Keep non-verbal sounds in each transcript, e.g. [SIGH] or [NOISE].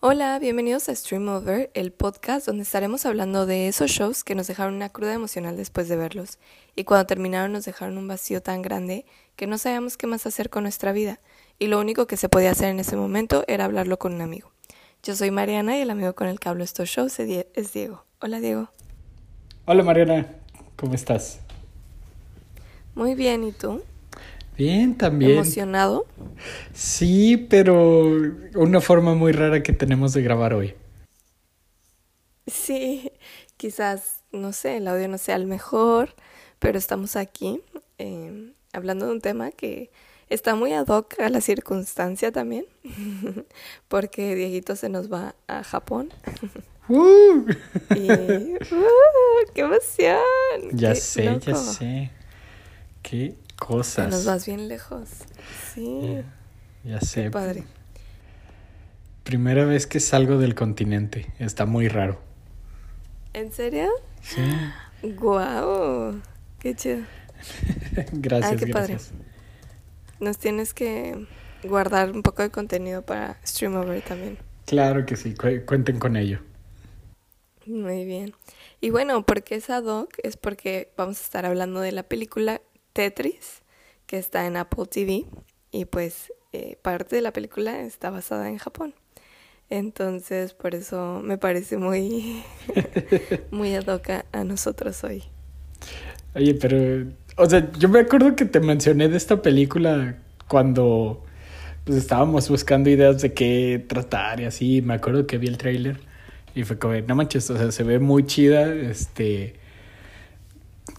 Hola, bienvenidos a Stream Over, el podcast donde estaremos hablando de esos shows que nos dejaron una cruda emocional después de verlos y cuando terminaron nos dejaron un vacío tan grande que no sabíamos qué más hacer con nuestra vida y lo único que se podía hacer en ese momento era hablarlo con un amigo. Yo soy Mariana y el amigo con el que hablo estos shows es Diego. Hola Diego. Hola Mariana, ¿cómo estás? Muy bien, ¿y tú? Bien, también. ¿Emocionado? Sí, pero una forma muy rara que tenemos de grabar hoy. Sí, quizás, no sé, el audio no sea el mejor, pero estamos aquí eh, hablando de un tema que está muy ad hoc a la circunstancia también, [LAUGHS] porque Dieguito se nos va a Japón. [LAUGHS] ¡Uh! y, ¡uh! ¡Qué emoción! Ya sé, ya sé. Qué cosas. Nos vas bien lejos. Sí. Ya, sé. Qué padre. Primera vez que salgo del continente. Está muy raro. ¿En serio? Sí. Guau. Qué chido. [LAUGHS] gracias, Ay, qué gracias. Padre. Nos tienes que guardar un poco de contenido para Stream Over también. Claro que sí, cuenten con ello. Muy bien. Y bueno, ¿por qué es ad hoc? Es porque vamos a estar hablando de la película Tetris, que está en Apple TV, y pues eh, parte de la película está basada en Japón. Entonces, por eso me parece muy, [LAUGHS] muy ad a nosotros hoy. Oye, pero, o sea, yo me acuerdo que te mencioné de esta película cuando pues estábamos buscando ideas de qué tratar y así. Me acuerdo que vi el tráiler y fue como, no manches, o sea, se ve muy chida, este...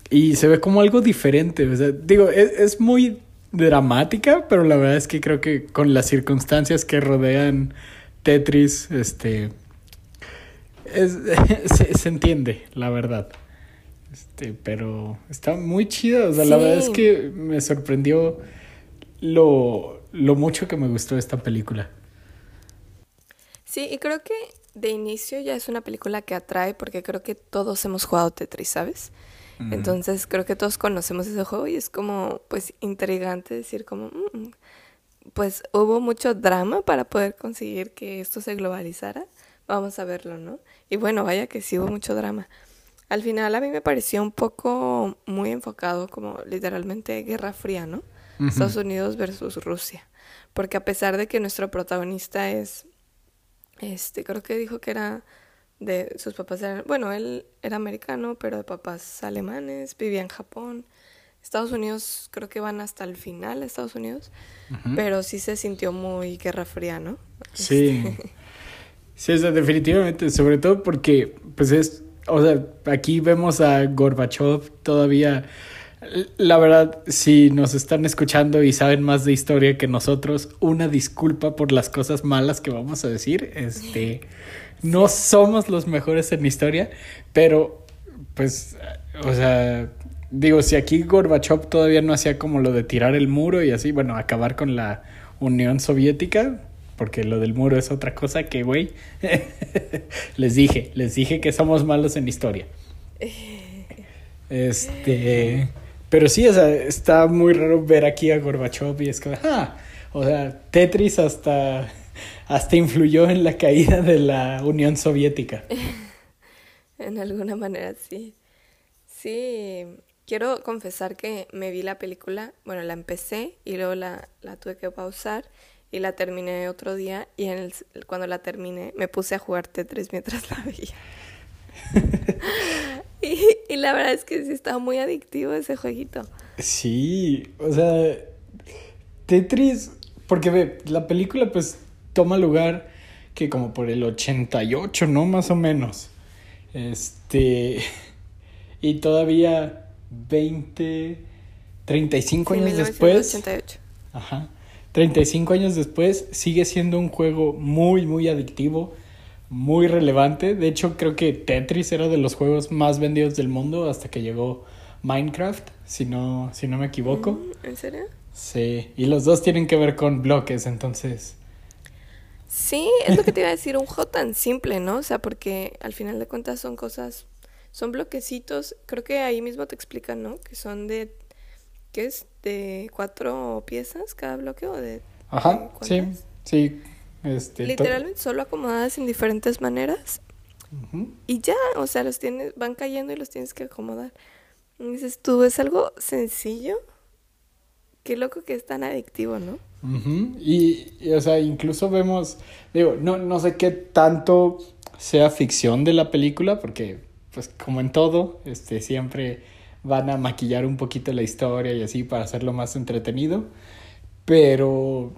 Y se ve como algo diferente, o sea, digo, es, es muy dramática, pero la verdad es que creo que con las circunstancias que rodean Tetris, este... Es, [LAUGHS] se, se entiende, la verdad. Este, pero está muy chido. O sea, la verdad es que me sorprendió lo, lo mucho que me gustó esta película. Sí, y creo que de inicio ya es una película que atrae porque creo que todos hemos jugado Tetris, ¿sabes? Mm. Entonces creo que todos conocemos ese juego y es como pues intrigante decir como mm, pues hubo mucho drama para poder conseguir que esto se globalizara. Vamos a verlo, ¿no? Y bueno, vaya que sí hubo mucho drama. Al final a mí me pareció un poco muy enfocado como literalmente Guerra Fría, ¿no? Uh -huh. Estados Unidos versus Rusia. Porque a pesar de que nuestro protagonista es, este, creo que dijo que era de sus papás eran, bueno, él era americano, pero de papás alemanes, vivía en Japón. Estados Unidos creo que van hasta el final, Estados Unidos, uh -huh. pero sí se sintió muy Guerra Fría, ¿no? Sí. Este... Sí, o sea, definitivamente, sobre todo porque, pues es o sea, aquí vemos a Gorbachev todavía. La verdad, si nos están escuchando y saben más de historia que nosotros, una disculpa por las cosas malas que vamos a decir. Este, no somos los mejores en historia, pero pues, o sea, digo, si aquí Gorbachev todavía no hacía como lo de tirar el muro y así, bueno, acabar con la Unión Soviética, porque lo del muro es otra cosa que, güey, [LAUGHS] les dije, les dije que somos malos en historia. Este, pero sí, o sea, está muy raro ver aquí a Gorbachev y es como, ah, o sea, Tetris hasta, hasta influyó en la caída de la Unión Soviética. [LAUGHS] en alguna manera, sí. Sí, quiero confesar que me vi la película, bueno, la empecé y luego la, la tuve que pausar y la terminé otro día y en el, cuando la terminé me puse a jugar Tetris mientras la veía. [LAUGHS] y, y, la verdad es que sí estaba muy adictivo ese jueguito. Sí, o sea, Tetris, porque ve, la película pues toma lugar que como por el 88, ¿no? Más o menos. Este, [LAUGHS] y todavía 20, 35 sí, años 1988. después. Ajá. 35 años después sigue siendo un juego muy, muy adictivo, muy relevante. De hecho, creo que Tetris era de los juegos más vendidos del mundo hasta que llegó Minecraft, si no, si no me equivoco. ¿En serio? Sí, y los dos tienen que ver con bloques, entonces... Sí, es lo que te iba a decir, un juego tan simple, ¿no? O sea, porque al final de cuentas son cosas, son bloquecitos, creo que ahí mismo te explican, ¿no? Que son de ¿qué es? ¿De cuatro piezas cada bloque o de...? Ajá, sí, sí. Este, Literalmente solo acomodadas en diferentes maneras. Y ya, o sea, los tienes, van cayendo y los tienes que acomodar. Y dices tú, es algo sencillo. Qué loco que es tan adictivo, ¿no? Y, o sea, incluso vemos, digo, no, no sé qué tanto sea ficción de la película, porque, pues, como en todo, este, siempre van a maquillar un poquito la historia y así para hacerlo más entretenido. Pero,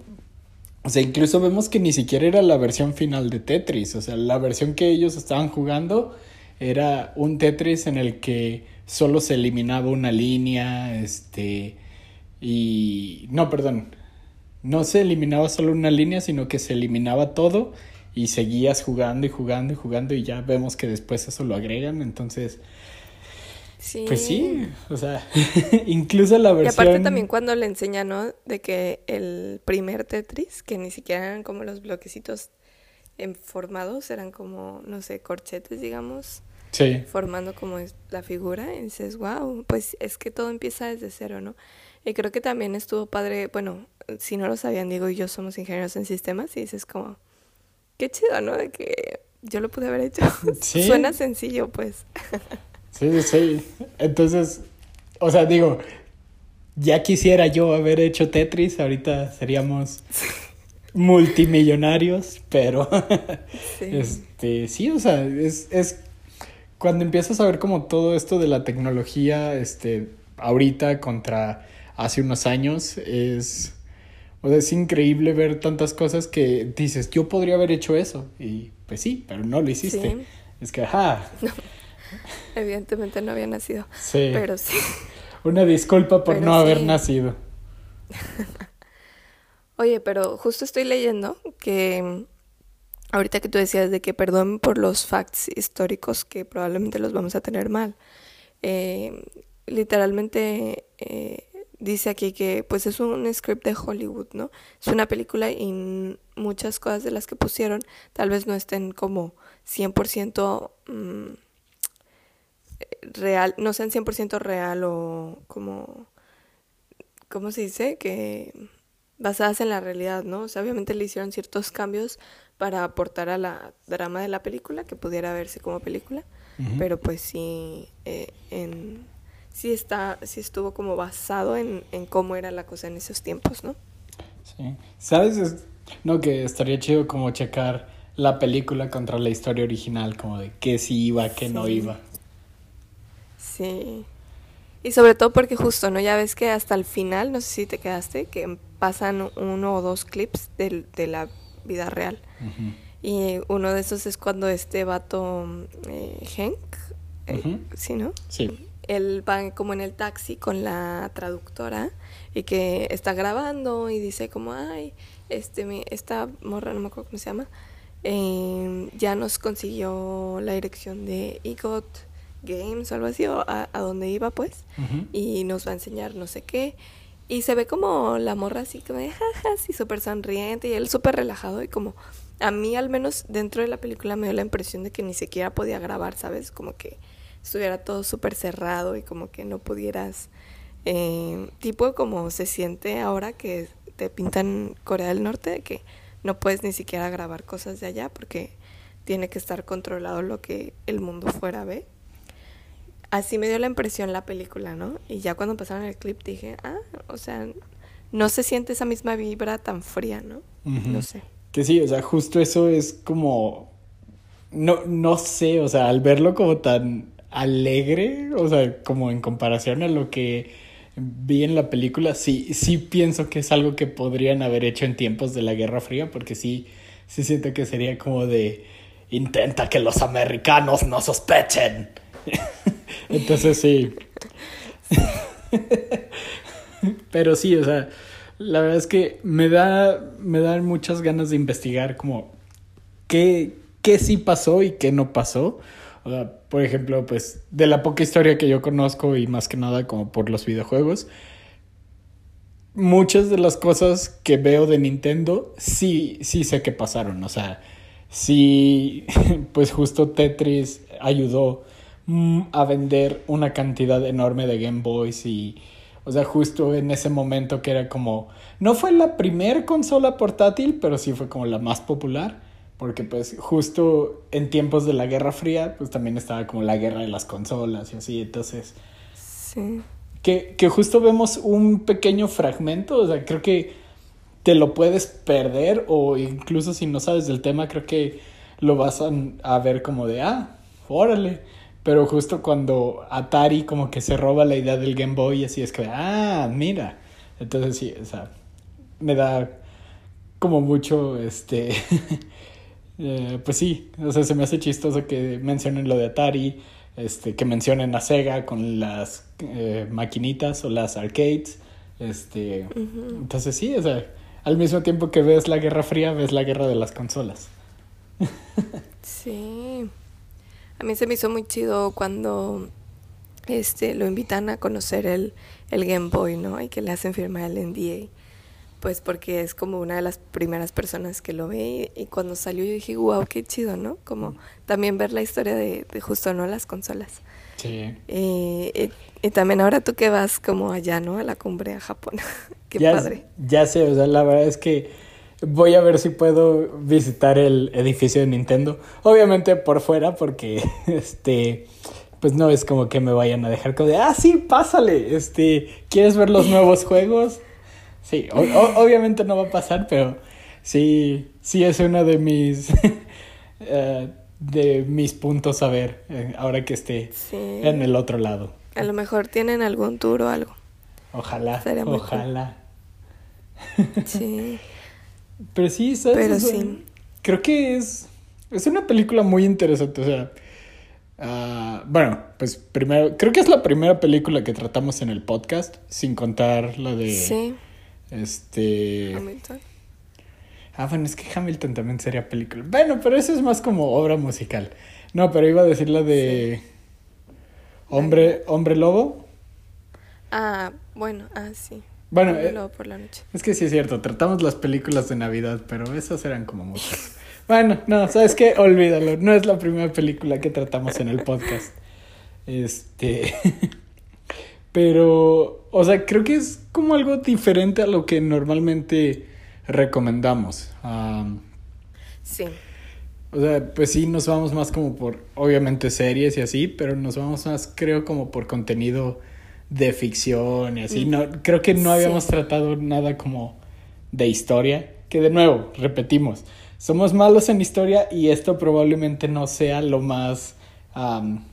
o sea, incluso vemos que ni siquiera era la versión final de Tetris. O sea, la versión que ellos estaban jugando era un Tetris en el que solo se eliminaba una línea, este, y... No, perdón. No se eliminaba solo una línea, sino que se eliminaba todo y seguías jugando y jugando y jugando y ya vemos que después eso lo agregan. Entonces, pues sí, o sea, [LAUGHS] incluso la versión... Y aparte también cuando le enseñan, ¿no? De que el primer Tetris, que ni siquiera eran como los bloquecitos formados, eran como, no sé, corchetes, digamos. Sí. Formando como la figura. Y dices, wow, pues es que todo empieza desde cero, ¿no? Y creo que también estuvo padre, bueno, si no lo sabían, digo, y yo somos ingenieros en sistemas y dices como, qué chido, ¿no? De que yo lo pude haber hecho. [LAUGHS] [LAUGHS] ¿Sí? Suena sencillo, pues. [LAUGHS] Sí, sí. Entonces, o sea, digo, ya quisiera yo haber hecho Tetris, ahorita seríamos multimillonarios, pero sí. este, sí, o sea, es, es cuando empiezas a ver como todo esto de la tecnología, este, ahorita contra hace unos años, es, o sea, es increíble ver tantas cosas que dices, yo podría haber hecho eso, y pues sí, pero no lo hiciste. Es que, ajá. [LAUGHS] Evidentemente no había nacido. Sí. Pero sí. Una disculpa por no haber nacido. [LAUGHS] Oye, pero justo estoy leyendo que ahorita que tú decías de que perdón por los facts históricos que probablemente los vamos a tener mal. Eh, literalmente eh, dice aquí que pues es un script de Hollywood, ¿no? Es una película y muchas cosas de las que pusieron tal vez no estén como 100% mmm, real, no sean 100% real o como, ¿cómo se dice? Que basadas en la realidad, ¿no? O sea, obviamente le hicieron ciertos cambios para aportar a la drama de la película, que pudiera verse como película, pero pues sí, eh, en, sí, está, sí estuvo como basado en, en cómo era la cosa en esos tiempos, ¿no? Sí. ¿Sabes? No, que estaría chido como checar la película contra la historia original, como de qué sí iba, qué no iba. Sí. Y sobre todo porque justo, ¿no? Ya ves que hasta el final, no sé si te quedaste, que pasan uno o dos clips de, de la vida real. Y uno de esos es cuando este vato, eh, Hank, eh, ¿sí, no? Sí. Él va como en el taxi con la traductora y que está grabando y dice como, ay, este, esta morra, no me acuerdo cómo se llama, eh, ya nos consiguió la dirección de EGOT Games o algo así, o a, donde iba pues, y nos va a enseñar no sé qué. Y se ve como la morra así como de jaja, así súper sonriente y él súper relajado y como a mí al menos dentro de la película me dio la impresión de que ni siquiera podía grabar, ¿sabes? Como que estuviera todo súper cerrado y como que no pudieras, eh, tipo como se siente ahora que te pintan Corea del Norte, de que no puedes ni siquiera grabar cosas de allá porque tiene que estar controlado lo que el mundo fuera ve así me dio la impresión la película, ¿no? Y ya cuando pasaron el clip dije, ah, o sea, no se siente esa misma vibra tan fría, ¿no? No sé. Que sí, o sea, justo eso es como, no, no sé, o sea, al verlo como tan alegre, o sea, como en comparación a lo que vi en la película, sí, sí pienso que es algo que podrían haber hecho en tiempos de la Guerra Fría, porque sí, sí siento que sería como de, intenta que los americanos no sospechen. [LAUGHS] Entonces sí. [LAUGHS] Pero sí, o sea, la verdad es que me da, me dan muchas ganas de investigar como qué, qué sí pasó y qué no pasó. O sea, por ejemplo, pues de la poca historia que yo conozco y más que nada como por los videojuegos, muchas de las cosas que veo de Nintendo sí, sí sé que pasaron. O sea, sí, [LAUGHS] pues justo Tetris ayudó Mm, a vender una cantidad enorme de Game Boys y O sea, justo en ese momento que era como, no fue la primer consola portátil, pero sí fue como la más popular, porque pues justo en tiempos de la Guerra Fría, pues también estaba como la guerra de las consolas y así, entonces... Sí. Que, que justo vemos un pequeño fragmento, o sea, creo que te lo puedes perder o incluso si no sabes del tema, creo que lo vas a, a ver como de, ah, órale. Pero justo cuando Atari como que se roba la idea del Game Boy, así es que, ah, mira. Entonces sí, o sea, me da como mucho, este, [LAUGHS] eh, pues sí, o sea, se me hace chistoso que mencionen lo de Atari, este, que mencionen a Sega con las eh, maquinitas o las arcades, este, entonces sí, o sea, al mismo tiempo que ves la Guerra Fría, ves la guerra de las consolas. sí. A mí se me hizo muy chido cuando este lo invitan a conocer el, el Game Boy, ¿no? Y que le hacen firmar el NDA. Pues porque es como una de las primeras personas que lo ve y, cuando salió yo dije, wow, qué chido, ¿no? Como también ver la historia de, de justo, ¿no? Las consolas. Sí. y, y, también ahora tú que vas como allá, ¿no? A la cumbre a Japón. [LAUGHS] qué ya, padre. Ya sé, o sea, la verdad es que voy a ver si puedo visitar el edificio de Nintendo. Obviamente por fuera, porque [LAUGHS] este pues no es como que me vayan a dejar como de, ah, sí, pásale, este, ¿quieres ver los nuevos juegos? Sí, obviamente no va a pasar, pero sí, sí es uno de mis, uh, [LAUGHS] de mis puntos a ver, eh, ahora que esté en el otro lado. A lo mejor tienen algún tour o algo. Ojalá, ojalá. Sí. [LAUGHS] Pero sí, ¿sabes? Pero sí. Creo que es, es una película muy interesante. O sea, uh, bueno, pues primero, creo que es la primera película que tratamos en el podcast, sin contar la de. Sí. Este. Hamilton. Ah, bueno, es que Hamilton también sería película. Bueno, pero eso es más como obra musical. No, pero iba a decir la de. Sí. Hombre, Hombre Lobo. Ah, bueno, ah, sí. Bueno, eh, por la noche. es que sí es cierto, tratamos las películas de Navidad, pero esas eran como muchas. bueno, no, ¿sabes qué? Olvídalo, no es la primera película que tratamos en el podcast. Este... [LAUGHS] pero, o sea, creo que es como algo diferente a lo que normalmente recomendamos. Um, sí. O sea, pues sí, nos vamos más como por, obviamente, series y así, pero nos vamos más, creo, como por contenido de ficción y así. No, creo que no habíamos sí. tratado nada como de historia. Que de nuevo, repetimos, somos malos en historia y esto probablemente no sea lo más... Um,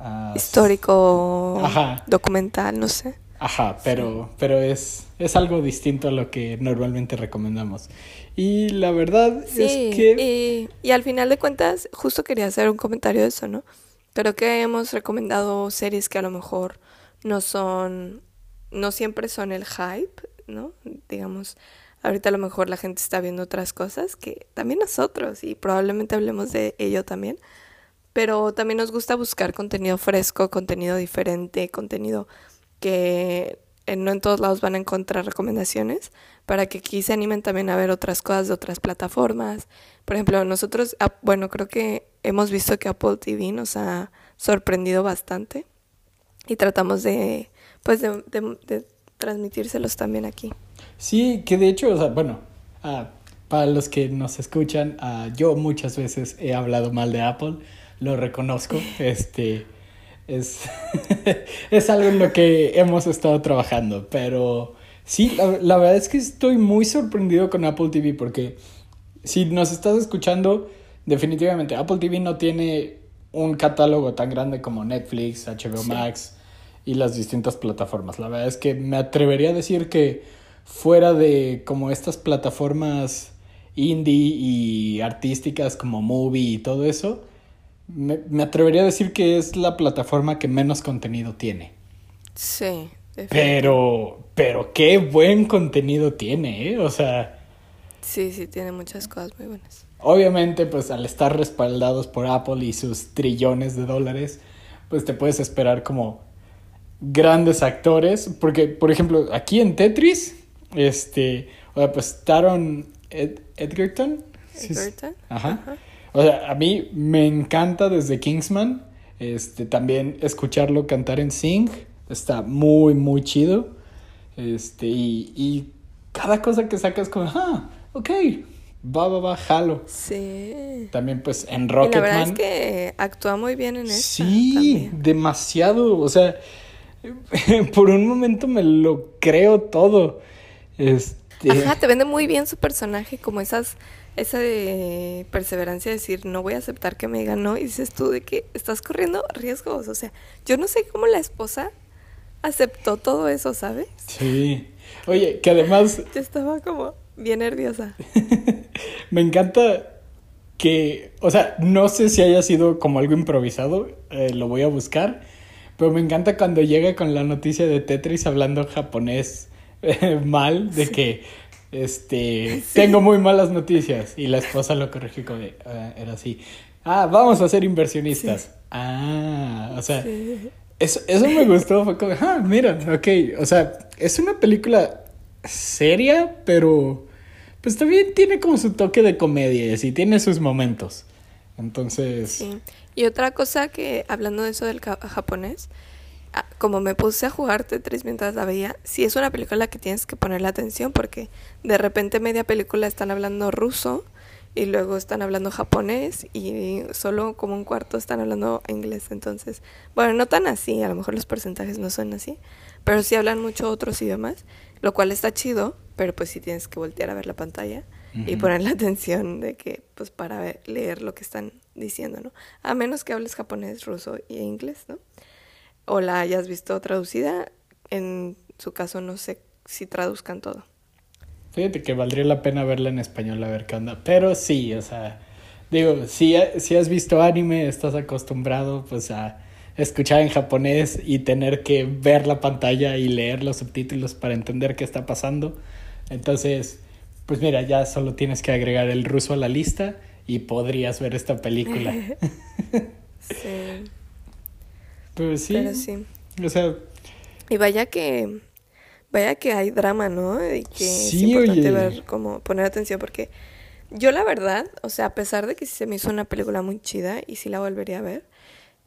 uh, Histórico, Ajá. documental, no sé. Ajá, pero, sí. pero es, es algo distinto a lo que normalmente recomendamos. Y la verdad sí, es que... Y, y al final de cuentas, justo quería hacer un comentario de eso, ¿no? Creo que hemos recomendado series que a lo mejor no son, no siempre son el hype, ¿no? Digamos, ahorita a lo mejor la gente está viendo otras cosas que también nosotros y probablemente hablemos de ello también. Pero también nos gusta buscar contenido fresco, contenido diferente, contenido que no en todos lados van a encontrar recomendaciones para que aquí se animen también a ver otras cosas de otras plataformas. Por ejemplo, nosotros, bueno, creo que hemos visto que Apple TV nos ha sorprendido bastante y tratamos de, pues, de, de, transmitírselos también aquí. Sí, que de hecho, o sea, bueno, uh, para los que nos escuchan, uh, yo muchas veces he hablado mal de Apple, lo reconozco, este es, [LAUGHS] es algo en lo que hemos estado trabajando, pero sí, la, la, verdad es que estoy muy sorprendido con Apple TV porque si nos estás escuchando, definitivamente Apple TV no tiene un catálogo tan grande como Netflix, HBO sí. Max y las distintas plataformas. La verdad es que me atrevería a decir que fuera de como estas plataformas indie y artísticas como Movie y todo eso, me, me, atrevería a decir que es la plataforma que menos contenido tiene. Sí. Pero, pero qué buen contenido tiene, ¿eh? O sea... Sí, sí, tiene muchas cosas muy buenas. Obviamente, pues al estar respaldados por Apple y sus trillones de dólares, pues te puedes esperar como grandes actores. Porque, por ejemplo, aquí en Tetris, este, o sea, pues Taron Ed Edgerton. Edgerton. Ajá. Ajá. O sea, a mí me encanta desde Kingsman, este, también escucharlo cantar en Sing, Está muy, muy chido. Este, y, y cada cosa que sacas como, ah, ok, va, va, va, jalo. Sí. También pues en Y la Rocketman. verdad es que actúa muy bien en esta Sí, también. demasiado. O sea, [LAUGHS] por un momento me lo creo todo. Este. Ajá, te vende muy bien su personaje, como esas, esa de perseverancia de decir, no voy a aceptar que me digan no, y dices tú de que estás corriendo riesgos, o sea, yo no sé cómo la esposa aceptó todo eso, ¿sabes? Sí. Oye, que además [LAUGHS] Yo estaba como bien nerviosa. [LAUGHS] me encanta que, o sea, no sé si haya sido como algo improvisado, eh, lo voy a buscar, pero me encanta cuando llega con la noticia de Tetris hablando japonés [LAUGHS] eh, mal, de que, este, [LAUGHS] tengo muy malas noticias, y la esposa lo corrigió como de, "Ah, era así, ah, vamos a ser inversionistas. Ah, o sea, Sí. eso, eso me gustó, fue como, ah, mira, ok, o sea, es una película seria, pero pues también tiene como su toque de comedia y así, tiene sus momentos. Entonces. Y otra cosa que, hablando de eso del japonés, como me puse a jugar Tetris mientras la veía, sí es una película que tienes que ponerle atención porque de repente media película están hablando ruso y luego están hablando japonés y solo como un cuarto están hablando inglés. Entonces, bueno, no tan así, a lo mejor los porcentajes no son así, pero sí hablan mucho otros idiomas, lo cual está chido, pero pues sí tienes que voltear a ver la pantalla y Ujú. ponerle atención de que, pues para ver- leer lo que están diciendo, ¿no? A menos que hables japonés, ruso e inglés, ¿no? O la hayas visto traducida, en su caso no sé si traduzcan todo. fíjate que valdría la pena verla en español a ver qué onda. Pero sí, o sea, digo, si, si has visto anime, estás acostumbrado pues a escuchar en japonés y tener que ver la pantalla y leer los subtítulos para entender qué está pasando. Entonces, pues mira, ya solo tienes que agregar el ruso a la lista y podrías ver esta película. [LAUGHS] Sí, Pero sí, pero sí. o sea, Y vaya que, vaya que hay drama, ¿no? Y que es importante oye. ver, como poner atención, porque yo la verdad, o sea, a pesar de que sí se me hizo una película muy chida y sí la volvería a ver,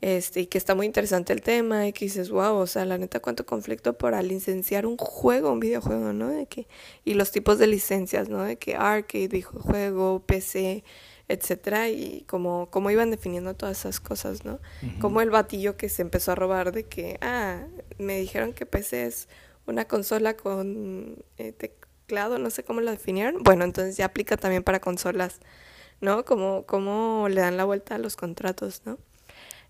este, y que está muy interesante el tema, y que dices, wow, o sea, la neta, cuánto conflicto para licenciar un juego, un videojuego, ¿no? De que, y los tipos de licencias, ¿no? De que arcade, videojuego, PC, etcétera, y como, como iban definiendo todas esas cosas, ¿no? Como el batillo que se empezó a robar de que, ah, me dijeron que PC es una consola con eh, teclado, no sé cómo lo definieron. Bueno, entonces ya aplica también para consolas, ¿no? Como, como le dan la vuelta a los contratos, ¿no?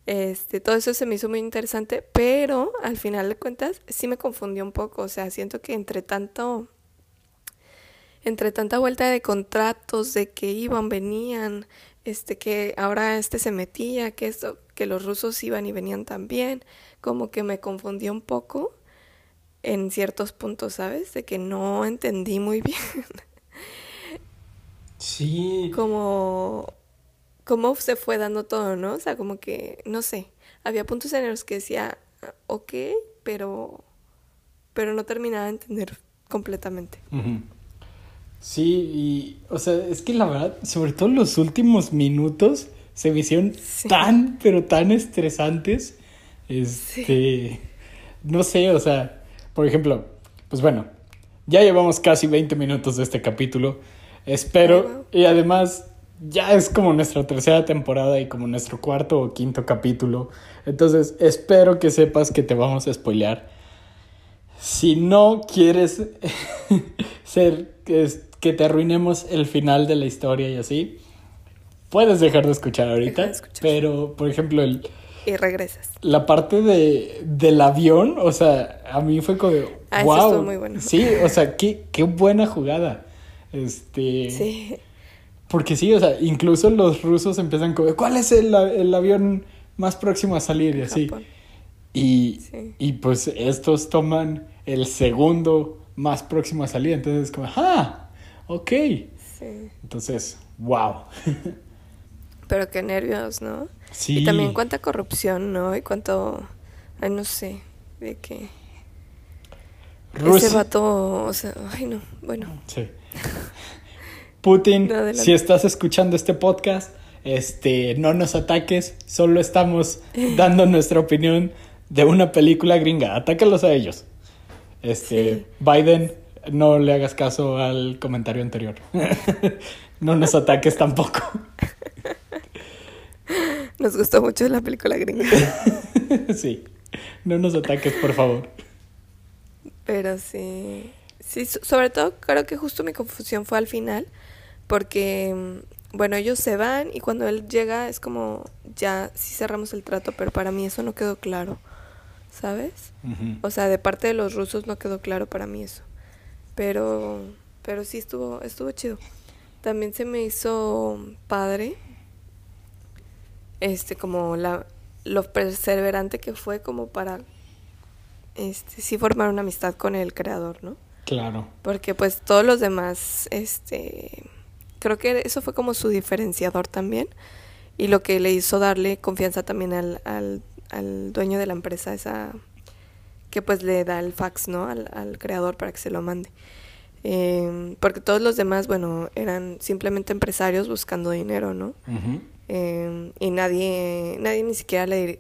Este, todo eso se me hizo muy interesante, pero al final de cuentas sí me confundió un poco, o sea, siento que entre tanto, entre tanta vuelta de contratos, de que iban, venían, este, que ahora este se metía, que esto, que los rusos iban y venían también, como que me confundió un poco en ciertos puntos, ¿sabes? De que no entendí muy bien sí. como cómo se fue dando todo, ¿no? O sea, como que, no sé, había puntos en los que decía, "Ah, ok, pero, pero no terminaba de entender completamente. Sí, y, o sea, es que la verdad, sobre todo los últimos minutos se me hicieron Sí. tan, pero tan estresantes. Este, no sé, o sea, por ejemplo, pues bueno, ya llevamos casi 20 minutos de este capítulo. Espero, y además ya es como nuestra tercera temporada y como nuestro cuarto o quinto capítulo. Entonces, espero que sepas que te vamos a spoilear. Si no quieres [LAUGHS] ser que, te arruinemos el final de la historia y así, puedes dejar de escuchar ahorita. Deja de escuchar. Pero, por ejemplo, el, Y regresas. la parte de, del avión, o sea, a mí fue como, Ah, wow. muy bueno. Sí, o sea, qué, qué buena jugada. Este. Sí. Porque sí, o sea, incluso los rusos empiezan como, ¿cuál es el, el avión más próximo a salir? Y así. Japón. Y, Sí. y pues estos toman el segundo más próximo a salir. Entonces, como, ¡ah! Ok. Sí. Entonces, wow. [LAUGHS] Pero qué nervios, ¿no? Sí. Y también cuánta corrupción, ¿no? Y cuánto, ay, no sé, de que Rusia- ese vato, o sea, ay, no, bueno. Sí. Putin, [LAUGHS] No, si estás escuchando este podcast, este, no nos ataques, solo estamos [LAUGHS] dando nuestra opinión de una película gringa. Atácalos a ellos. Este, Biden, no le hagas caso al comentario anterior. [LAUGHS] no nos ataques tampoco. [LAUGHS] Nos gustó mucho la película gringa. [LAUGHS] sí, no nos ataques, por favor. Pero sí, sí, sobre todo creo que justo mi confusión fue al final, porque, mm, bueno, ellos se van y cuando él llega es como, ya sí cerramos el trato, pero para mí eso no quedó claro, ¿sabes? O sea, de parte de los rusos no quedó claro para mí eso. Pero, pero sí estuvo, estuvo chido. También se me hizo padre, este, como la, lo perseverante que fue como para, este, sí formar una amistad con el creador, ¿no? Claro. Porque pues todos los demás, este, creo que eso fue como su diferenciador también y lo que le hizo darle confianza también al, al, al dueño de la empresa, esa que pues le da el fax, ¿no? Al, al creador para que se lo mande. Eh, porque todos los demás, bueno, eran simplemente empresarios buscando dinero, ¿no? eh, y nadie, nadie ni siquiera le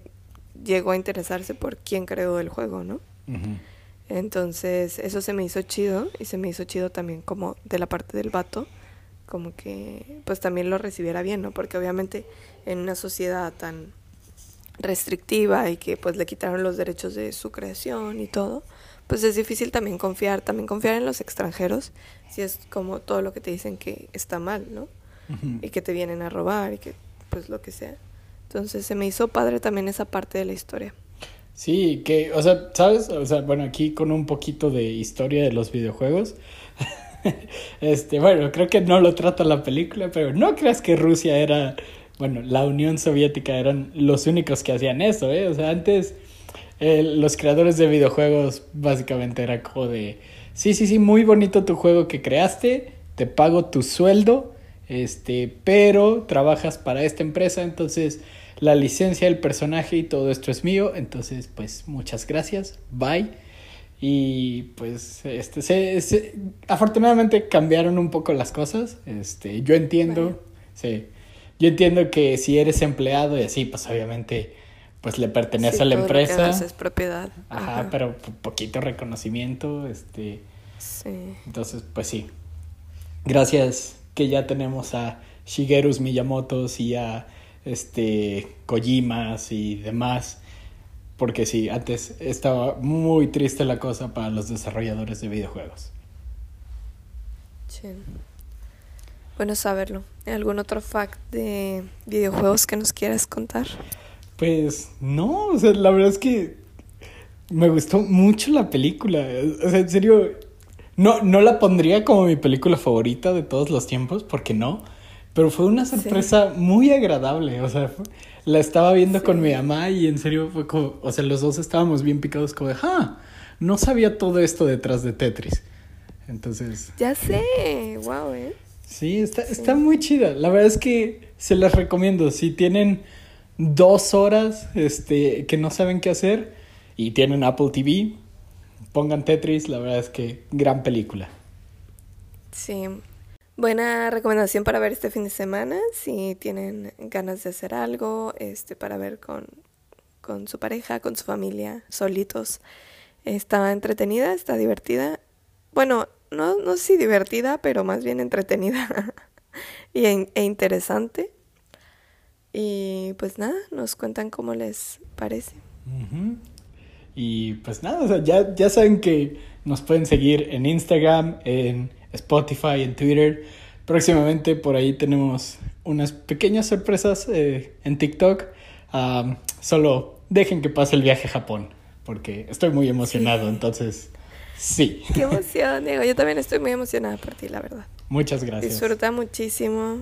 llegó a interesarse por quién creó el juego, ¿no? Entonces, eso se me hizo chido y se me hizo chido también como de la parte del vato, como que pues también lo recibiera bien, ¿no? Porque obviamente en una sociedad tan restrictiva y que pues le quitaron los derechos de su creación y todo, pues es difícil también confiar, también confiar en los extranjeros, si es como todo lo que te dicen que está mal, ¿no? Y que te vienen a robar y que pues lo que sea. Entonces se me hizo padre también esa parte de la historia. Sí, que, o sea, ¿sabes? O sea, bueno, aquí con un poquito de historia de los videojuegos. [LAUGHS] este, bueno, creo que no lo trata la película, pero no creas que Rusia era bueno, la Unión Soviética eran los únicos que hacían eso, ¿eh? O sea, antes eh, los creadores de videojuegos básicamente era como de, sí, sí, sí, muy bonito tu juego que creaste, te pago tu sueldo, este, pero trabajas para esta empresa, entonces la licencia del personaje y todo esto es mío, entonces pues muchas gracias, bye. Y pues este se, afortunadamente cambiaron un poco las cosas. Este, yo entiendo, sí yo entiendo que si eres empleado y así, pues obviamente pues le pertenece a la empresa. es propiedad. Ajá, pero poquito reconocimiento, este. Sí. Entonces, pues sí. Gracias que ya tenemos a Shigeru Miyamotos y a este Kojimas y demás. Porque sí, antes estaba muy triste la cosa para los desarrolladores de videojuegos. Sí. Bueno saberlo. ¿Algún otro fact de videojuegos que nos quieras contar? Pues no, o sea, la verdad es que me gustó mucho la película. O sea, en serio, no, no la pondría como mi película favorita de todos los tiempos, porque no. Pero fue una sorpresa muy agradable. O sea, la estaba viendo con mi mamá y en serio fue como, o sea, los dos estábamos bien picados como de, ah, no sabía todo esto detrás de Tetris. Entonces... Ya sé, wow, eh. Sí, está, está muy chida. La verdad es que se las recomiendo. Si tienen dos horas este, que no saben qué hacer y tienen Apple TV, pongan Tetris. La verdad es que gran película. Sí. Buena recomendación para ver este fin de semana. Si tienen ganas de hacer algo, este, para ver con, con su pareja, con su familia, solitos. Está entretenida, está divertida. Bueno, no, no sé si divertida, pero más bien entretenida [LAUGHS] y, e interesante. Y pues nada, nos cuentan cómo les parece. Y pues nada, o sea, ya, ya saben que nos pueden seguir en Instagram, en Spotify, en Twitter. Próximamente por ahí tenemos unas pequeñas sorpresas eh, en TikTok. solo dejen que pase el viaje a Japón, porque estoy muy emocionado, entonces Sí. Qué emoción, Diego. Yo también estoy muy emocionada por ti, la verdad. Muchas gracias. Disfruta muchísimo.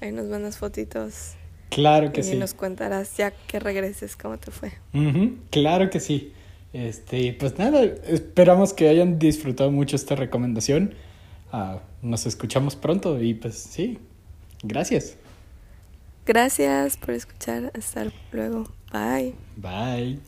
Ahí nos mandas fotitos. Claro que sí. Y nos contarás ya que regreses cómo te fue. Claro que sí. Este, pues nada, esperamos que hayan disfrutado mucho esta recomendación. Ah, nos escuchamos pronto y pues sí, gracias. Gracias por escuchar. Hasta luego. Bye. Bye.